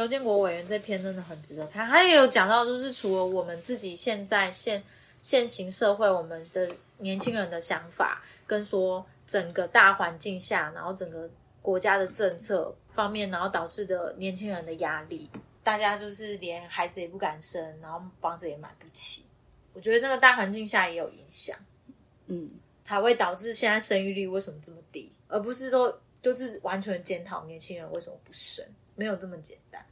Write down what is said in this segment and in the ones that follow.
刘建国委员这篇真的很值得看，他也有讲到，就是除了我们自己现在现现行社会我们的年轻人的想法，跟说整个大环境下，然后整个国家的政策方面，然后导致的年轻人的压力，大家就是连孩子也不敢生，然后房子也买不起。我觉得那个大环境下也有影响，嗯，才会导致现在生育率为什么这么低，而不是说就是完全检讨年轻人为什么不生，没有这么简单。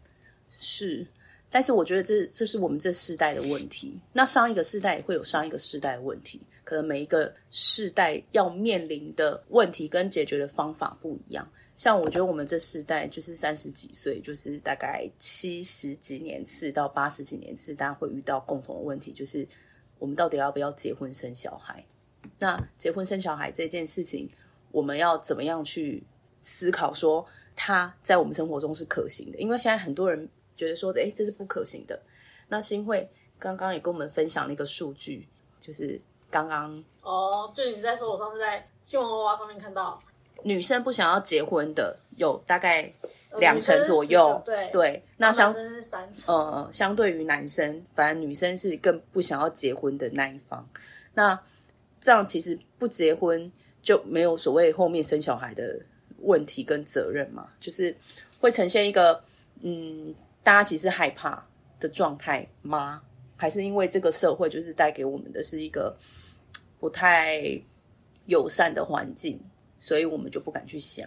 是，但是我觉得这这是我们这世代的问题。那上一个世代也会有上一个世代的问题，可能每一个世代要面临的问题跟解决的方法不一样。像我觉得我们这世代就是三十几岁，就是大概七十几年次到八十几年次，大家会遇到共同的问题，就是我们到底要不要结婚生小孩？那结婚生小孩这件事情，我们要怎么样去思考？说它在我们生活中是可行的？因为现在很多人觉得说，诶，这是不可行的。那新会刚刚也跟我们分享了一个数据，就是刚刚哦，就你在说，我上次在新闻娃娃上面看到，女生不想要结婚的有大概呃两成左右，对对。那相呃，相对于男生，反正女生是更不想要结婚的那一方。那这样其实不结婚就没有所谓后面生小孩的问题跟责任嘛，就是会呈现一个嗯，大家其实害怕的状态吗？还是因为这个社会就是带给我们的是一个 不太友善的环境，所以我们就不敢去想。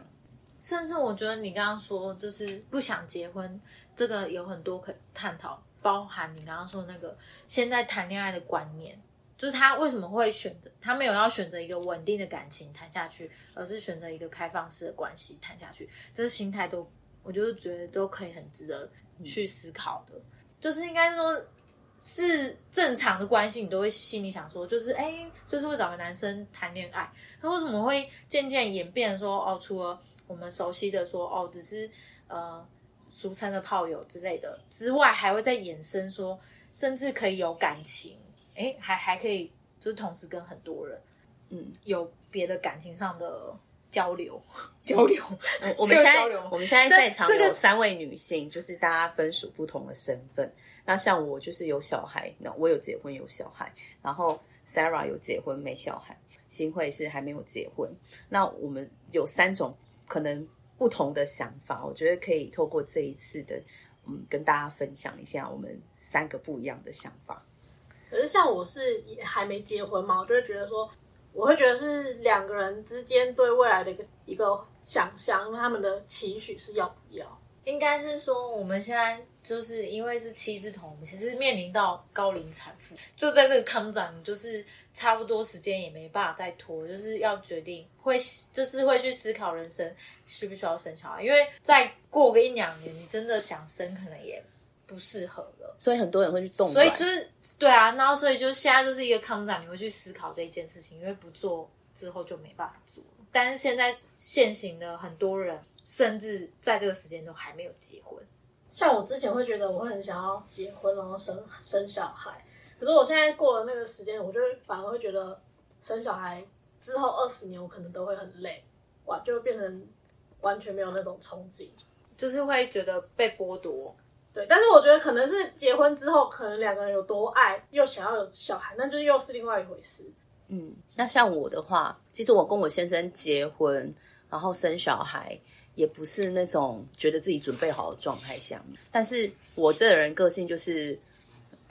甚至我觉得你刚刚说就是不想结婚，这个有很多可探讨，包含你刚刚说那个现在谈恋爱的观念，就是他为什么会选择，他没有要选择一个稳定的感情谈下去，而是选择一个开放式的关系谈下去，这个心态都，我就是觉得都可以很值得去思考的，就是应该说。是正常的关系，你都会心里想说，就是哎，就是会找个男生谈恋爱。那为什么会渐渐演变说，哦，除了我们熟悉的说，哦，只是呃俗称的炮友之类的之外，还会再衍生说，甚至可以有感情，哎，还还可以就是同时跟很多人，嗯，有别的感情上的交流 交流。我们现在交流我们现在在场这个有三位女性，就是大家分属不同的身份。那像我就是有小孩，那我有结婚有小孩，然后 Sarah 有结婚没小孩，新会是还没有结婚。那我们有三种可能不同的想法，我觉得可以透过这一次的，嗯，跟大家分享一下我们三个不一样的想法。可是像我是也还没结婚嘛，我就会觉得说，我会觉得是两个人之间对未来的一个一个想象，他们的期许是要不要。应该是说，我们现在就是因为是七字头，其实面临到高龄产妇，就在这个康展，就是差不多时间也没办法再拖，就是要决定会，就是会去思考人生需不需要生小孩，因为再过个一两年，你真的想生，可能也不适合了。所以很多人会去动所以就是对啊，然后所以就现在就是一个康展，你会去思考这一件事情，因为不做之后就没办法做。但是现在现行的很多人，甚至在这个时间都还没有结婚。像我之前会觉得我会很想要结婚，然后生生小孩。可是我现在过了那个时间，我就反而会觉得生小孩之后二十年，我可能都会很累，哇，就会变成完全没有那种憧憬。就是会觉得被剥夺。对，但是我觉得可能是结婚之后，可能两个人有多爱，又想要有小孩，那就又是另外一回事。嗯，那像我的话，其实我跟我先生结婚，然后生小孩，也不是那种觉得自己准备好的状态下。但是我这个人个性就是，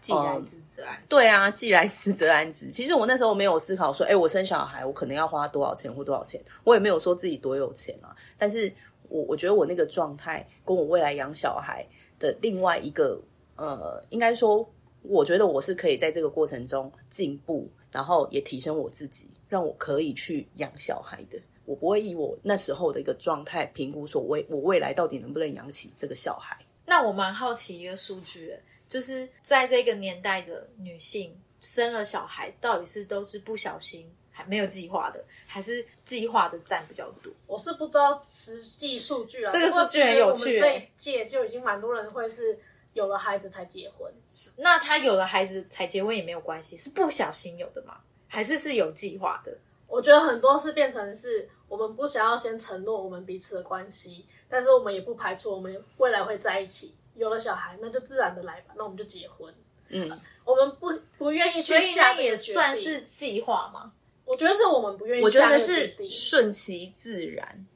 既来之则安。对啊，既来之则安之。其实我那时候没有思考说，哎，我生小孩，我可能要花多少钱或多少钱，我也没有说自己多有钱啊。但是我我觉得我那个状态，跟我未来养小孩的另外一个，呃，应该说，我觉得我是可以在这个过程中进步，然后也提升我自己，让我可以去养小孩的。我不会以我那时候的一个状态评估说，未我未来到底能不能养起这个小孩。那我蛮好奇一个数据，就是在这个年代的女性生了小孩，到底是都是不小心还没有计划的，还是计划的占比较多？我是不知道实际数据啊，这个数据很有趣这一届就已经蛮多人会是有了孩子才结婚。那他有了孩子才结婚也没有关系，是不小心有的吗？还是是有计划的？我觉得很多是变成是我们不想要先承诺我们彼此的关系，但是我们也不排除我们未来会在一起，有了小孩，那就自然的来吧，那我们就结婚。嗯，我们不不愿意去所以也算是计划嘛。我觉得是我们不愿意我觉得是顺其自然。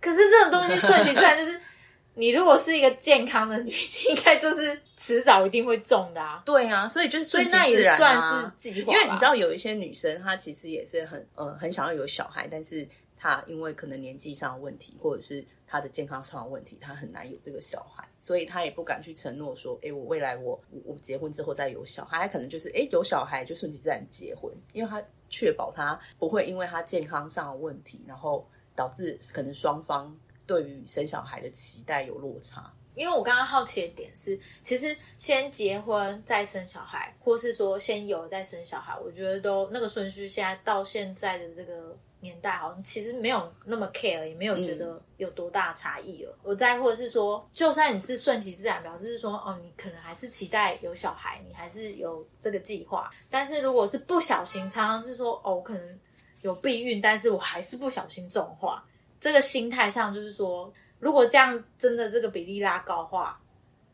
可是这种东西顺其自然，就是 你如果是一个健康的女性，应该就是迟早一定会中的啊。对啊，所以就是所以顺其自然、啊、那也算是计划，因为你知道有一些女生，她其实也是很呃很想要有小孩，但是他因为可能年纪上的问题，或者是他的健康上的问题，他很难有这个小孩，所以他也不敢去承诺说，哎，我未来我我结婚之后再有小孩，她可能就是哎有小孩就顺其自然结婚，因为他确保他不会因为他健康上的问题，然后导致可能双方对于生小孩的期待有落差。因为我刚刚好奇的点是，其实先结婚再生小孩，或是说先有再生小孩，我觉得都那个顺序，现在到现在的这个年代，好像其实没有那么 care，也没有觉得有多大差异了。我在或者是说，就算你是顺其自然，表示是说哦，你可能还是期待有小孩，你还是有这个计划。但是如果是不小心，常常是说哦，我可能有避孕，但是我还是不小心重化，这个心态上就是说。如果这样真的这个比例拉高的话，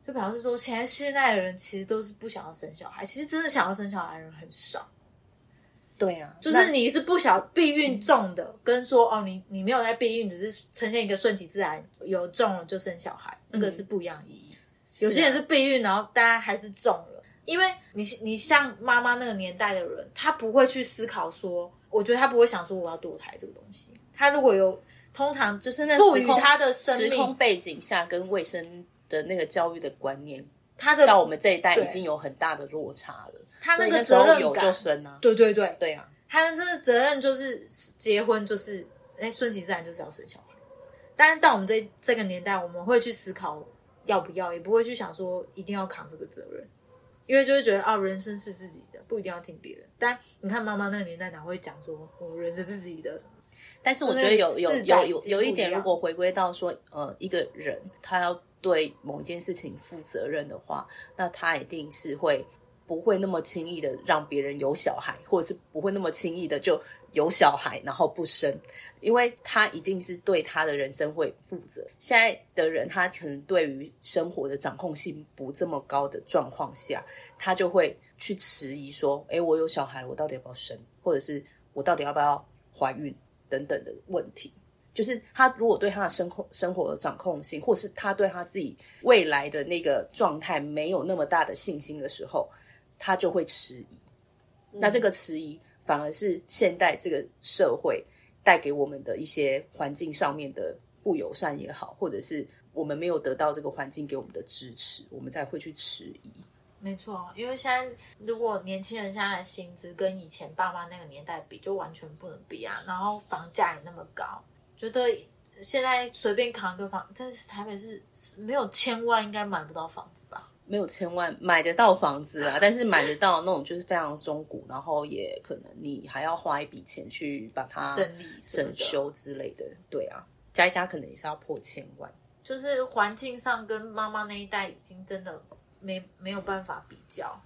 就表示说，现在现在的人其实都是不想要生小孩，其实真的想要生小孩的人很少。对啊，就是你是不想避孕中的，跟说哦，你你没有在避孕，只是呈现一个顺其自然，有中了就生小孩，那个是不一样的意义。有些人是避孕，然后大家还是中了，因为你你像妈妈那个年代的人，他不会去思考说，我觉得他不会想说我要堕胎这个东西。他如果有通常就是那赋予时空他的生时空命，背景下跟卫生的那个教育的观念，他的到我们这一代已经有很大的落差了。他那个责任感有就生啊，对对对，对啊，他的这个责任就是结婚就是哎顺其自然就是要生小孩，但是到我们这这个年代，我们会去思考要不要，也不会去想说一定要扛这个责任，因为就会觉得啊人生是自己的，不一定要听别人。但你看妈妈那个年代哪会讲说我人生是自己的什么？但是我觉得有有有有有一点，如果回归到说，呃，一个人他要对某一件事情负责任的话，那他一定是会不会那么轻易的让别人有小孩，或者是不会那么轻易的就有小孩然后不生，因为他一定是对他的人生会负责。现在的人他可能对于生活的掌控性不这么高的状况下，他就会去迟疑说，诶，我有小孩，我到底要不要生，或者是我到底要不要怀孕？等等的问题，就是他如果对他的生活生活的掌控性，或是他对他自己未来的那个状态没有那么大的信心的时候，他就会迟疑。那这个迟疑反而是现代这个社会带给我们的一些环境上面的不友善也好，或者是我们没有得到这个环境给我们的支持，我们才会去迟疑。没错，因为现在如果年轻人现在的薪资跟以前爸妈那个年代比，就完全不能比啊。然后房价也那么高，觉得现在随便扛个房，但是台北是没有千万应该买不到房子吧？没有千万买得到房子啊，但是买得到那种就是非常中古，然后也可能你还要花一笔钱去把它整理整修之类的。对啊，加一加可能也是要破千万。就是环境上跟妈妈那一代已经真的没没有办法比较，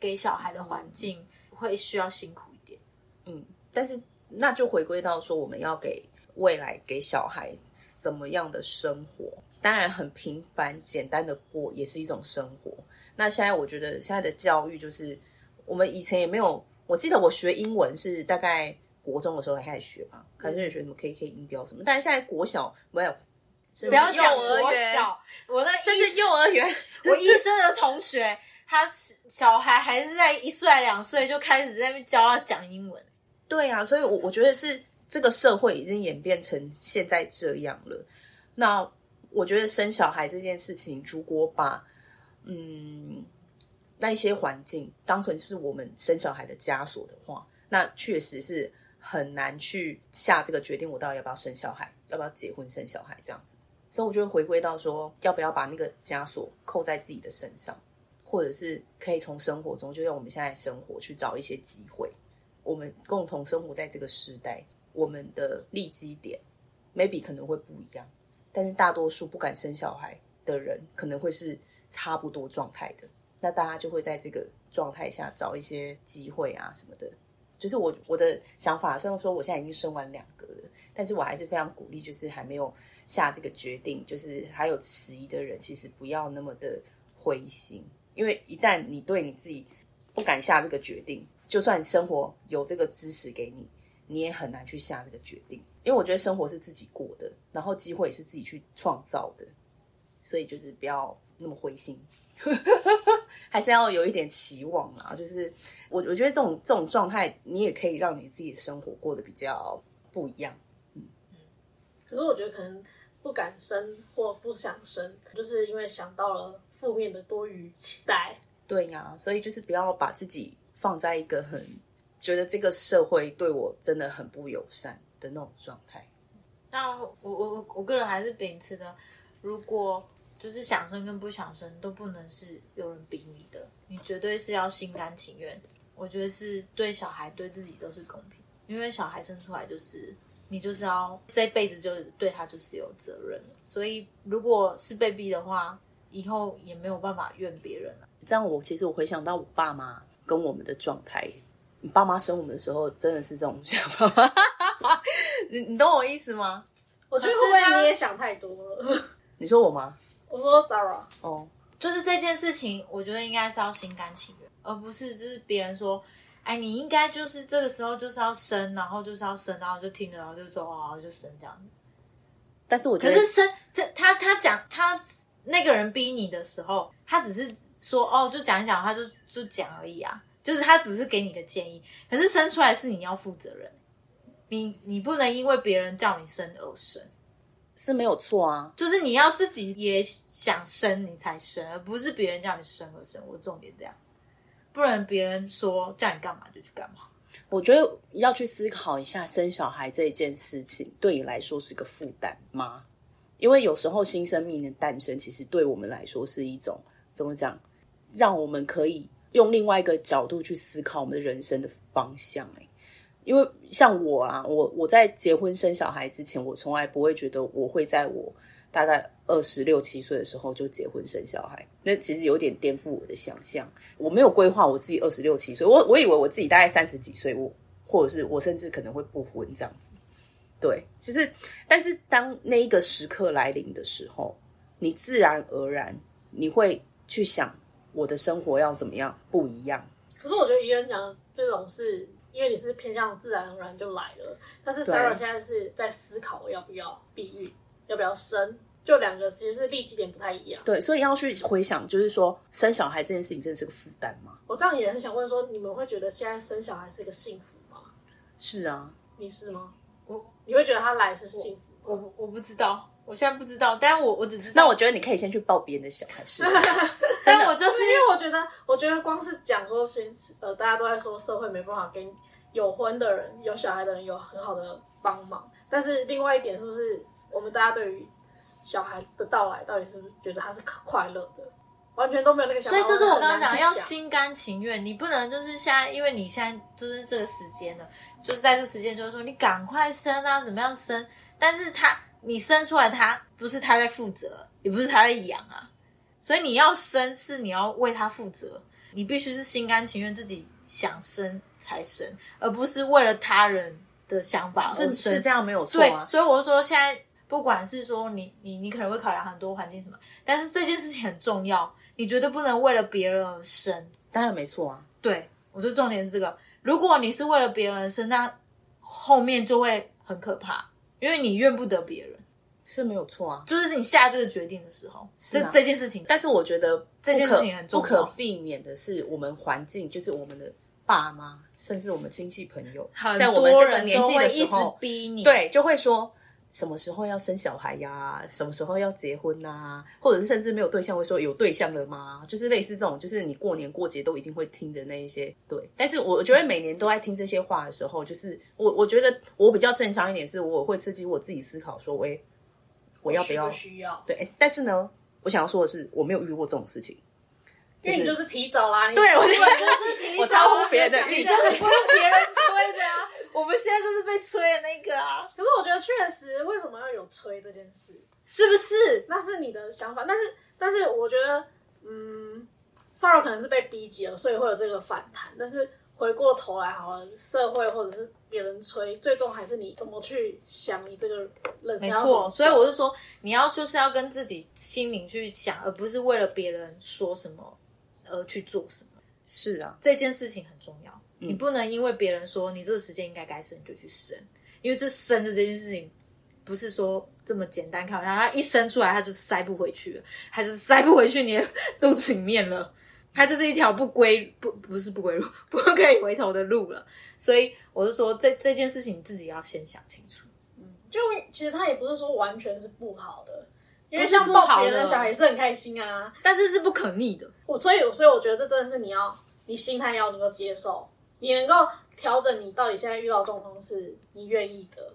给小孩的环境会需要辛苦一点。嗯，但是那就回归到说，我们要给未来给小孩怎么样的生活？当然，很平凡简单的过也是一种生活。那现在我觉得现在的教育就是，我们以前也没有，我记得我学英文是大概国中的时候才开始学吧，开始学什么 K K 音标什么，但是现在国小没有，不要讲幼儿园，国小，我那甚医至幼儿园，我医生的同学，他小孩还是在一岁两岁就开始在那边教他讲英文。对啊，所以我我觉得是这个社会已经演变成现在这样了。那我觉得生小孩这件事情，如果把嗯那一些环境当成是我们生小孩的枷锁的话，那确实是很难去下这个决定，我到底要不要生小孩，要不要结婚生小孩这样子。所以我觉得回归到说，要不要把那个枷锁扣在自己的身上，或者是可以从生活中，就用我们现在生活去找一些机会。我们共同生活在这个时代，我们的利基点 maybe 可能会不一样，但是大多数不敢生小孩的人，可能会是差不多状态的。那大家就会在这个状态下找一些机会啊什么的，就是我我的想法，虽然说我现在已经生完两个了，但是我还是非常鼓励，就是还没有下这个决定，就是还有迟疑的人，其实不要那么的灰心，因为一旦你对你自己不敢下这个决定，就算生活有这个支持给你，你也很难去下这个决定，因为我觉得生活是自己过的，然后机会也是自己去创造的，所以就是不要那么灰心。还是要有一点期望啊，就是我我觉得这种这种状态，你也可以让你自己的生活过得比较不一样。可是我觉得可能不敢生或不想生，就是因为想到了负面的多余期待。对呀、所以就是不要把自己放在一个很觉得这个社会对我真的很不友善的那种状态。但我我我我个人还是秉持的，如果就是想生跟不想生都不能是有人逼你的，你绝对是要心甘情愿。我觉得是对小孩对自己都是公平，因为小孩生出来就是你就是要这辈子就是对他就是有责任，所以如果是被逼的话，以后也没有办法怨别人了。这样我其实我回想到我爸妈跟我们的状态，你爸妈生我们的时候真的是这种想法吗？你你懂我意思吗？我觉得你也想太多了？你说我吗？我说 Zara，哦，就是这件事情，我觉得应该是要心甘情愿，而不是就是别人说，哎，你应该就是这个时候就是要生，然后就是要生，然后就听着，然后就说哦，就生这样子。但是我觉得可是生这他他讲他那个人逼你的时候，他只是说哦，就讲一讲，他就就讲而已啊，就是他只是给你个建议。可是生出来是你要负责任，你你不能因为别人叫你生而生。是没有错啊，就是你要自己也想生，你才生，而不是别人叫你生而生。我重点这样，不然别人说叫你干嘛就去干嘛。我觉得要去思考一下，生小孩这一件事情对你来说是个负担吗？因为有时候新生命的诞生，其实对我们来说是一种怎么讲，让我们可以用另外一个角度去思考我们的人生的方向、欸。因为像我啊，我我在结婚生小孩之前，我从来不会觉得我会在我大概二十六七岁的时候就结婚生小孩，那其实有点颠覆我的想象。我没有规划我自己二十六七岁，我我以为我自己大概三十几岁，我或者是我甚至可能会不婚这样子。对，其实但是当那一个时刻来临的时候，你自然而然你会去想我的生活要怎么样不一样。可是我觉得一个人讲这种是因为你是偏向自然而然就来了，但是 Sarah 现在是在思考要不要避孕，要不要生，就两个其实是立基点不太一样。对，所以要去回想，就是说生小孩这件事情真的是个负担吗？我这样也很想问说，你们会觉得现在生小孩是一个幸福吗？是啊，你是吗？我你会觉得他来是幸福吗？我不我不知道，我现在不知道，但我我只知道，那我觉得你可以先去抱别人的小孩试试看。但我就是因为我觉得，我觉得光是讲说，先呃，大家都在说社会没办法给有婚的人、有小孩的人有很好的帮忙，但是另外一点是不是我们大家对于小孩的到来，到底是不是觉得他是快乐的？完全都没有那个想法。所以就是我刚刚讲，要心甘情愿，你不能就是现在，因为你现在就是这个时间了，就是在这时间，就是说你赶快生啊，怎么样生？但是他你生出来，他不是他在负责，也不是他在养啊，所以你要生是你要为他负责，你必须是心甘情愿自己想生才生，而不是为了他人的想法而是生。是这样没有错对，啊。所以我就说，现在不管是说你你你可能会考量很多环境什么，但是这件事情很重要，你绝对不能为了别人而生。当然没错啊。对我觉得重点是这个，如果你是为了别人而生，那后面就会很可怕，因为你怨不得别人，是没有错啊，就是你下这个决定的时候，是、啊。这件事情，但是我觉得这件事情很重要不可避免的是，我们环境就是我们的爸妈，甚至我们亲戚朋友，在我们这个年纪的时候，逼你，对，就会说什么时候要生小孩呀、什么时候要结婚呐、或者是甚至没有对象会说有对象了吗？就是类似这种，就是你过年过节都一定会听的那一些。对，但是我我觉得每年都在听这些话的时候，就是我我觉得我比较正常一点，是我会刺激我自己思考说，喂，我要不要？需需要？对，诶但是呢，我想要说的是，我没有遇过这种事情。因为你就是提早啦，你对我根就是提早 我超乎别人的预你就是不用别人催的啊，我们现在就是被催的那个啊，可是我觉得确实，为什么要有催这件事？是不是？那是你的想法，但是但是我觉得，嗯，骚扰可能是被逼急了，所以会有这个反弹。但是回过头来好了，社会或者是别人催，最终还是你怎么去想你这个人生没要怎么错，所以我是说，你要就是要跟自己心灵去想，而不是为了别人说什么而去做什么。是啊，这件事情很重要，你不能因为别人说你这个时间应该该生，你就去生，因为这生的这件事情不是说这么简单看，它一生出来它就塞不回去了，它就是塞不回去你的肚子里面了。它就是一条不归 不不是不归路，不可以回头的路了。所以我是说，这这件事情你自己要先想清楚。嗯就其实他也不是说完全是不好的，因为像抱不好别人的小孩也是很开心啊。但是是不可逆的，我所以所以我觉得这真的是你要你心态要能够接受，你能够调整你到底现在遇到的状况是你愿意的，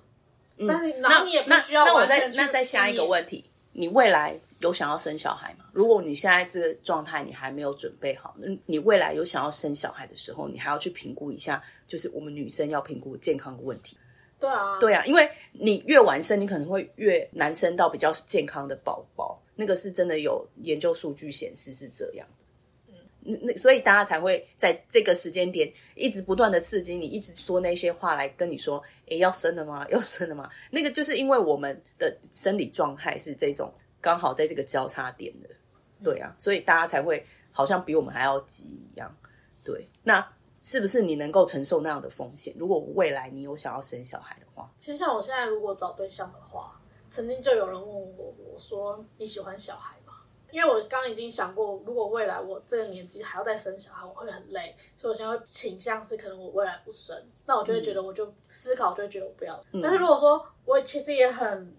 但是然那后你也不需要那我再那再下一个问题，你未来有想要生小孩吗？如果你现在这个状态你还没有准备好，那你未来有想要生小孩的时候，你还要去评估一下，就是我们女生要评估健康的问题。对啊，对啊，因为你越晚生，你可能会越难生到比较健康的宝宝，那个是真的有研究数据显示是这样的。那，那所以大家才会在这个时间点一直不断的刺激你，一直说那些话来跟你说，诶，要生了吗？要生了吗？那个就是因为我们的生理状态是这种刚好在这个交叉点的，对啊，所以大家才会好像比我们还要急一样。对，那是不是你能够承受那样的风险？如果未来你有想要生小孩的话，其实像我现在如果找对象的话，曾经就有人问我，我说你喜欢小孩？因为我刚刚已经想过，如果未来我这个年纪还要再生小孩，我会很累，所以我现在会倾向是可能我未来不生，那我就会觉得我就思考，就会觉得我不要。但是如果说我其实也很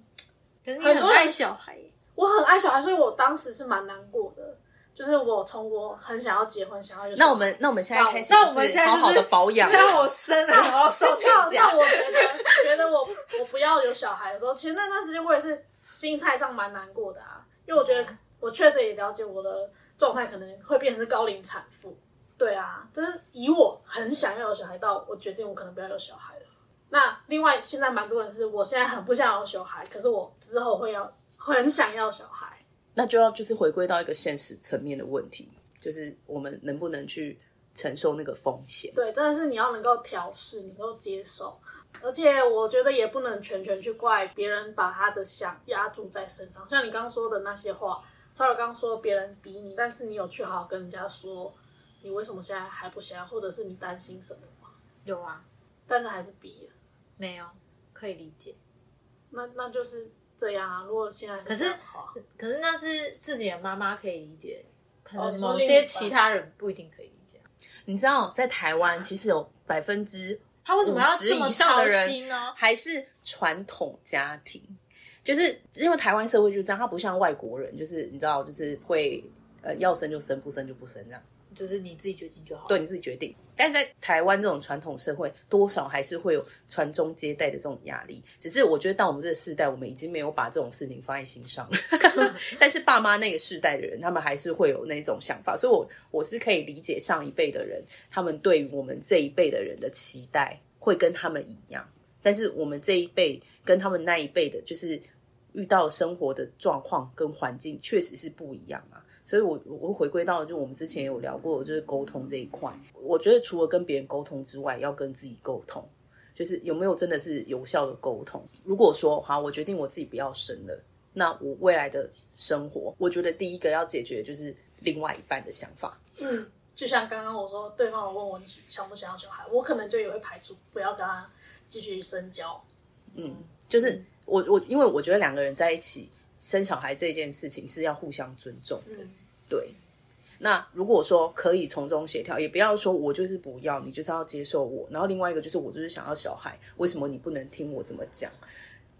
可是你很爱小孩，我很爱小孩，所以我当时是蛮难过的。就是我从我很想要结婚，想要有小孩那我们那我们现在开始那我们现在好好的保养，让我生了，然后送去那家那。我觉得 觉得我我不要有小孩的时候，其实那段时间我也是心态上蛮难过的啊，因为我觉得我确实也了解我的状态可能会变成是高龄产妇。对啊，就是以我很想要有小孩到我决定我可能不要有小孩了。那另外现在蛮多人是我现在很不想要有小孩，可是我之后会要很想要小孩。那就要就是回归到一个现实层面的问题，就是我们能不能去承受那个风险？对，真的是你要能够调试，能够接受，而且我觉得也不能全权去怪别人把他的想压住在身上。像你刚刚说的那些话，稍微刚刚说别人逼你，但是你有去好好跟人家说，你为什么现在还不想要，或者是你担心什么吗？有啊，但是还是逼了，没有可以理解。那那就是这样啊。如果现在可是可是那是自己的妈妈可以理解，可哦能某些其他人不一定可以理解。你知道，在台湾其实有百分之他为什么要这么以上的操心人呢？还是传统家庭，就是因为台湾社会就是这样，他不像外国人，就是你知道，就是会呃要生就生，不生就不生这样。就是你自己决定就好。对，你自己决定。但是在台湾这种传统社会，多少还是会有传宗接代的这种压力。只是我觉得到我们这个世代，我们已经没有把这种事情放在心上了。但是爸妈那个世代的人，他们还是会有那种想法，所以我我是可以理解上一辈的人，他们对于我们这一辈的人的期待会跟他们一样。但是我们这一辈跟他们那一辈的，就是遇到生活的状况跟环境确实是不一样啊。所以我，我会回归到，就我们之前有聊过，就是沟通这一块。我觉得除了跟别人沟通之外，要跟自己沟通，就是有没有真的是有效的沟通。如果说好，我决定我自己不要生了，那我未来的生活，我觉得第一个要解决就是另外一半的想法。嗯，就像刚刚我说，对方有问我你想不想要小孩，我可能就也会排除不要跟他继续深交。嗯就是我我，因为我觉得两个人在一起生小孩这件事情是要互相尊重的，嗯对。那如果说可以从中协调，也不要说我就是不要，你就是要接受我。然后另外一个就是我就是想要小孩，为什么你不能听我怎么讲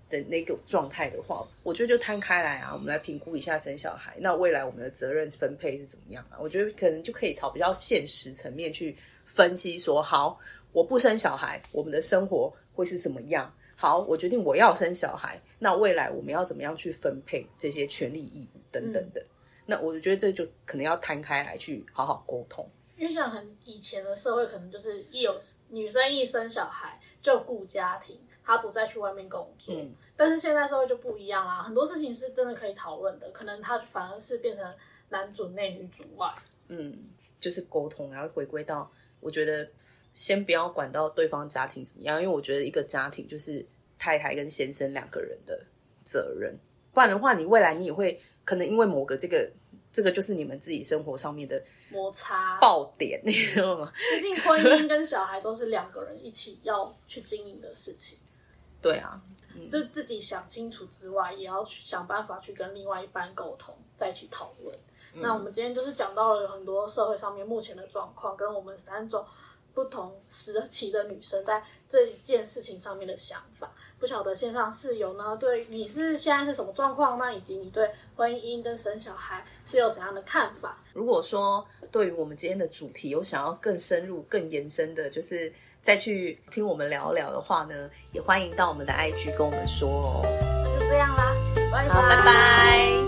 的那个状态的话，我觉得就摊开来啊，我们来评估一下生小孩，那未来我们的责任分配是怎么样啊？我觉得可能就可以朝比较现实层面去分析说，好，我不生小孩，我们的生活会是怎么样？好，我决定我要生小孩，那未来我们要怎么样去分配这些权利义务等等的？那我觉得这就可能要摊开来去好好沟通。因为像很以前的社会，可能就是一有女生一生小孩就顾家庭，她不再去外面工作。嗯但是现在社会就不一样啦，很多事情是真的可以讨论的，可能她反而是变成男主内女主外。嗯，就是沟通，然后回归到我觉得先不要管到对方家庭怎么样，因为我觉得一个家庭就是太太跟先生两个人的责任，不然的话，你未来你也会可能因为某个这个这个就是你们自己生活上面的摩擦。爆点，你知道吗？毕竟婚姻跟小孩都是两个人一起要去经营的事情，对啊，是自己想清楚之外，也要去想办法去跟另外一半沟通，再去讨论。那我们今天就是讲到了很多社会上面目前的状况，跟我们三种不同时期的女生在这一件事情上面的想法。不晓得线上室友呢，对你是现在是什么状况？那以及你对婚姻跟生小孩是有怎样的看法？如果说对于我们今天的主题有想要更深入、更延伸的，就是再去听我们聊聊的话呢，也欢迎到我们的 IG 跟我们说哦。那就这样啦，拜好，拜拜。